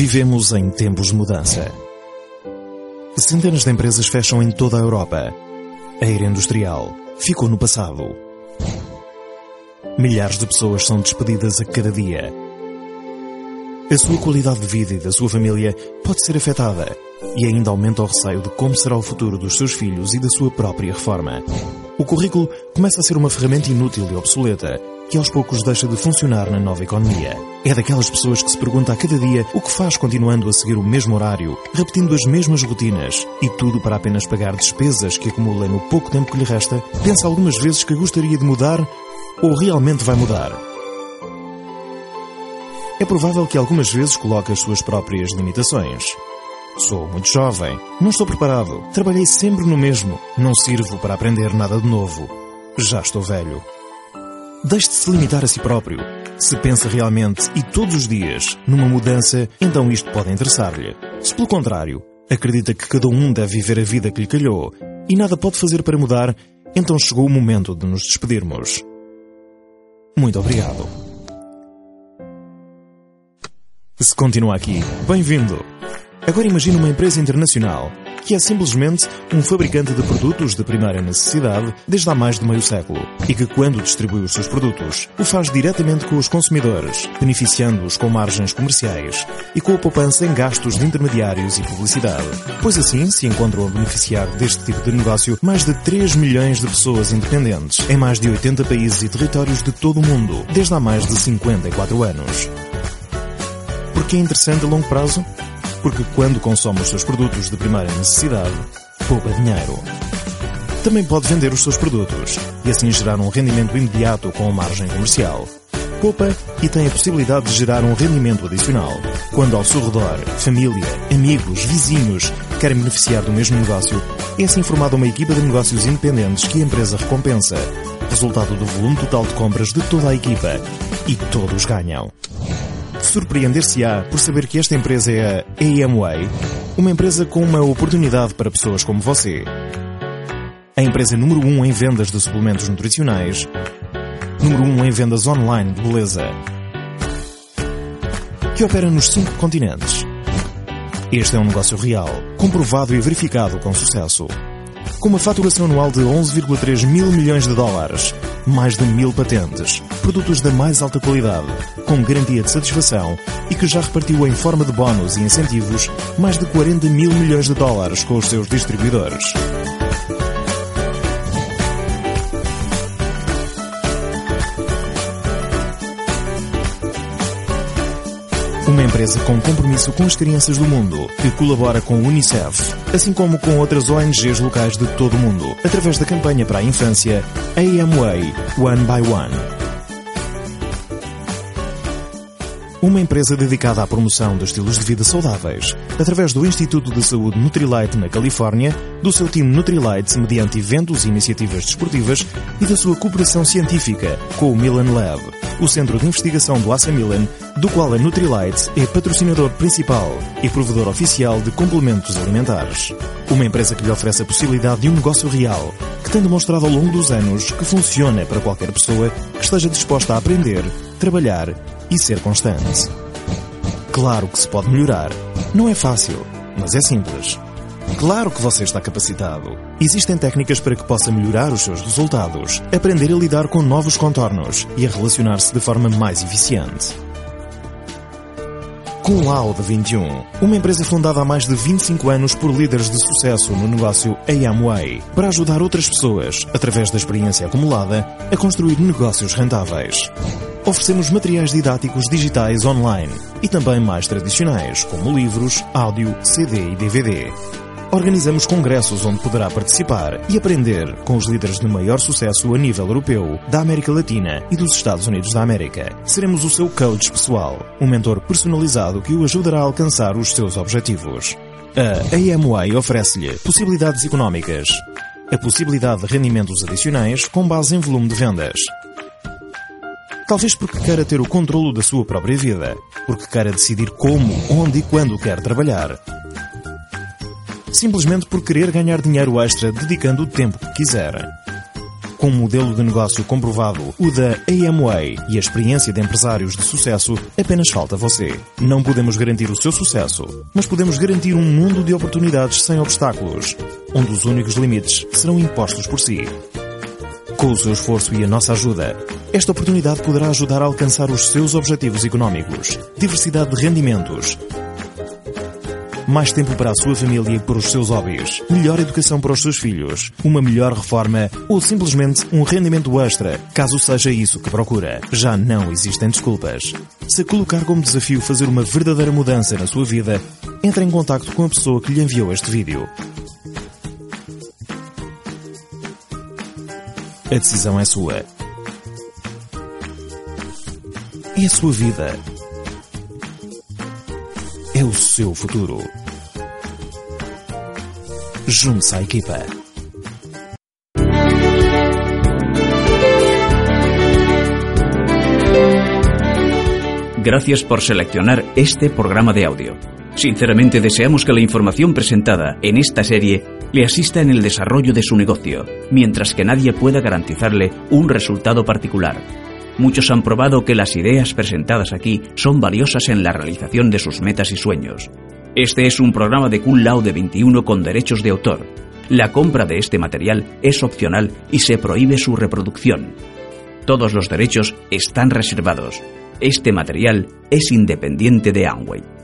Vivemos em tempos de mudança. Centenas de empresas fecham em toda a Europa. A era industrial ficou no passado. Milhares de pessoas são despedidas a cada dia. A sua qualidade de vida e da sua família pode ser afetada e ainda aumenta o receio de como será o futuro dos seus filhos e da sua própria reforma. O currículo começa a ser uma ferramenta inútil e obsoleta que aos poucos deixa de funcionar na nova economia. É daquelas pessoas que se pergunta a cada dia o que faz continuando a seguir o mesmo horário, repetindo as mesmas rotinas e tudo para apenas pagar despesas que acumula no pouco tempo que lhe resta. Pensa algumas vezes que gostaria de mudar ou realmente vai mudar. É provável que algumas vezes coloque as suas próprias limitações. Sou muito jovem, não estou preparado, trabalhei sempre no mesmo, não sirvo para aprender nada de novo. Já estou velho. Deixe de se limitar a si próprio. Se pensa realmente e todos os dias numa mudança, então isto pode interessar-lhe. Se pelo contrário, acredita que cada um deve viver a vida que lhe calhou e nada pode fazer para mudar, então chegou o momento de nos despedirmos. Muito obrigado. Se continua aqui, bem-vindo! Agora imagine uma empresa internacional que é simplesmente um fabricante de produtos de primeira necessidade desde há mais de meio século e que, quando distribui os seus produtos, o faz diretamente com os consumidores, beneficiando-os com margens comerciais e com a poupança em gastos de intermediários e publicidade. Pois assim se encontram a beneficiar deste tipo de negócio mais de 3 milhões de pessoas independentes em mais de 80 países e territórios de todo o mundo desde há mais de 54 anos. Por que é interessante a longo prazo? Porque quando consome os seus produtos de primeira necessidade, poupa dinheiro. Também pode vender os seus produtos e assim gerar um rendimento imediato com margem comercial. Poupa e tem a possibilidade de gerar um rendimento adicional. Quando ao seu redor, família, amigos, vizinhos querem beneficiar do mesmo negócio, é assim formada uma equipa de negócios independentes que a empresa recompensa, resultado do volume total de compras de toda a equipa. E todos ganham. Surpreender-se-á por saber que esta empresa é a AMWay, uma empresa com uma oportunidade para pessoas como você. A empresa número 1 um em vendas de suplementos nutricionais, número 1 um em vendas online de beleza, que opera nos cinco continentes. Este é um negócio real, comprovado e verificado com sucesso. Com uma faturação anual de 11,3 mil milhões de dólares, mais de mil patentes, produtos da mais alta qualidade, com garantia de satisfação e que já repartiu em forma de bónus e incentivos mais de 40 mil milhões de dólares com os seus distribuidores. Uma empresa com compromisso com as crianças do mundo, que colabora com o Unicef, assim como com outras ONGs locais de todo o mundo, através da campanha para a infância AMWay One by One. Uma empresa dedicada à promoção de estilos de vida saudáveis, através do Instituto de Saúde Nutrilite na Califórnia, do seu time Nutrilite mediante eventos e iniciativas desportivas e da sua cooperação científica com o Milan Lab, o centro de investigação do ASA Milan, do qual a Nutrilite é patrocinador principal e provedor oficial de complementos alimentares. Uma empresa que lhe oferece a possibilidade de um negócio real, que tem demonstrado ao longo dos anos que funciona para qualquer pessoa que esteja disposta a aprender, trabalhar e ser constante. Claro que se pode melhorar. Não é fácil, mas é simples. Claro que você está capacitado. Existem técnicas para que possa melhorar os seus resultados, aprender a lidar com novos contornos e a relacionar-se de forma mais eficiente. Com Lauda 21, uma empresa fundada há mais de 25 anos por líderes de sucesso no negócio Amway, para ajudar outras pessoas, através da experiência acumulada, a construir negócios rentáveis. Oferecemos materiais didáticos digitais online e também mais tradicionais, como livros, áudio, CD e DVD. Organizamos congressos onde poderá participar e aprender com os líderes de maior sucesso a nível europeu, da América Latina e dos Estados Unidos da América. Seremos o seu coach pessoal, um mentor personalizado que o ajudará a alcançar os seus objetivos. A AMY oferece-lhe possibilidades económicas, a possibilidade de rendimentos adicionais com base em volume de vendas. Talvez porque queira ter o controlo da sua própria vida, porque queira decidir como, onde e quando quer trabalhar. Simplesmente por querer ganhar dinheiro extra dedicando o tempo que quiser. Com um modelo de negócio comprovado, o da Amway e a experiência de empresários de sucesso, apenas falta você. Não podemos garantir o seu sucesso, mas podemos garantir um mundo de oportunidades sem obstáculos, onde os únicos limites serão impostos por si. Com o seu esforço e a nossa ajuda, esta oportunidade poderá ajudar a alcançar os seus objetivos económicos, diversidade de rendimentos, mais tempo para a sua família e para os seus hobbies, melhor educação para os seus filhos, uma melhor reforma ou simplesmente um rendimento extra, caso seja isso que procura. Já não existem desculpas. Se colocar como desafio fazer uma verdadeira mudança na sua vida, entre em contato com a pessoa que lhe enviou este vídeo. A decisão é sua. É a vida. É o seu futuro. Junte-se à equipa. Gracias por seleccionar este programa de audio. Sinceramente deseamos que la información presentada en esta serie le asista en el desarrollo de su negocio, mientras que nadie pueda garantizarle un resultado particular. Muchos han probado que las ideas presentadas aquí son valiosas en la realización de sus metas y sueños. Este es un programa de Kun Lao de 21 con derechos de autor. La compra de este material es opcional y se prohíbe su reproducción. Todos los derechos están reservados. Este material es independiente de Amway.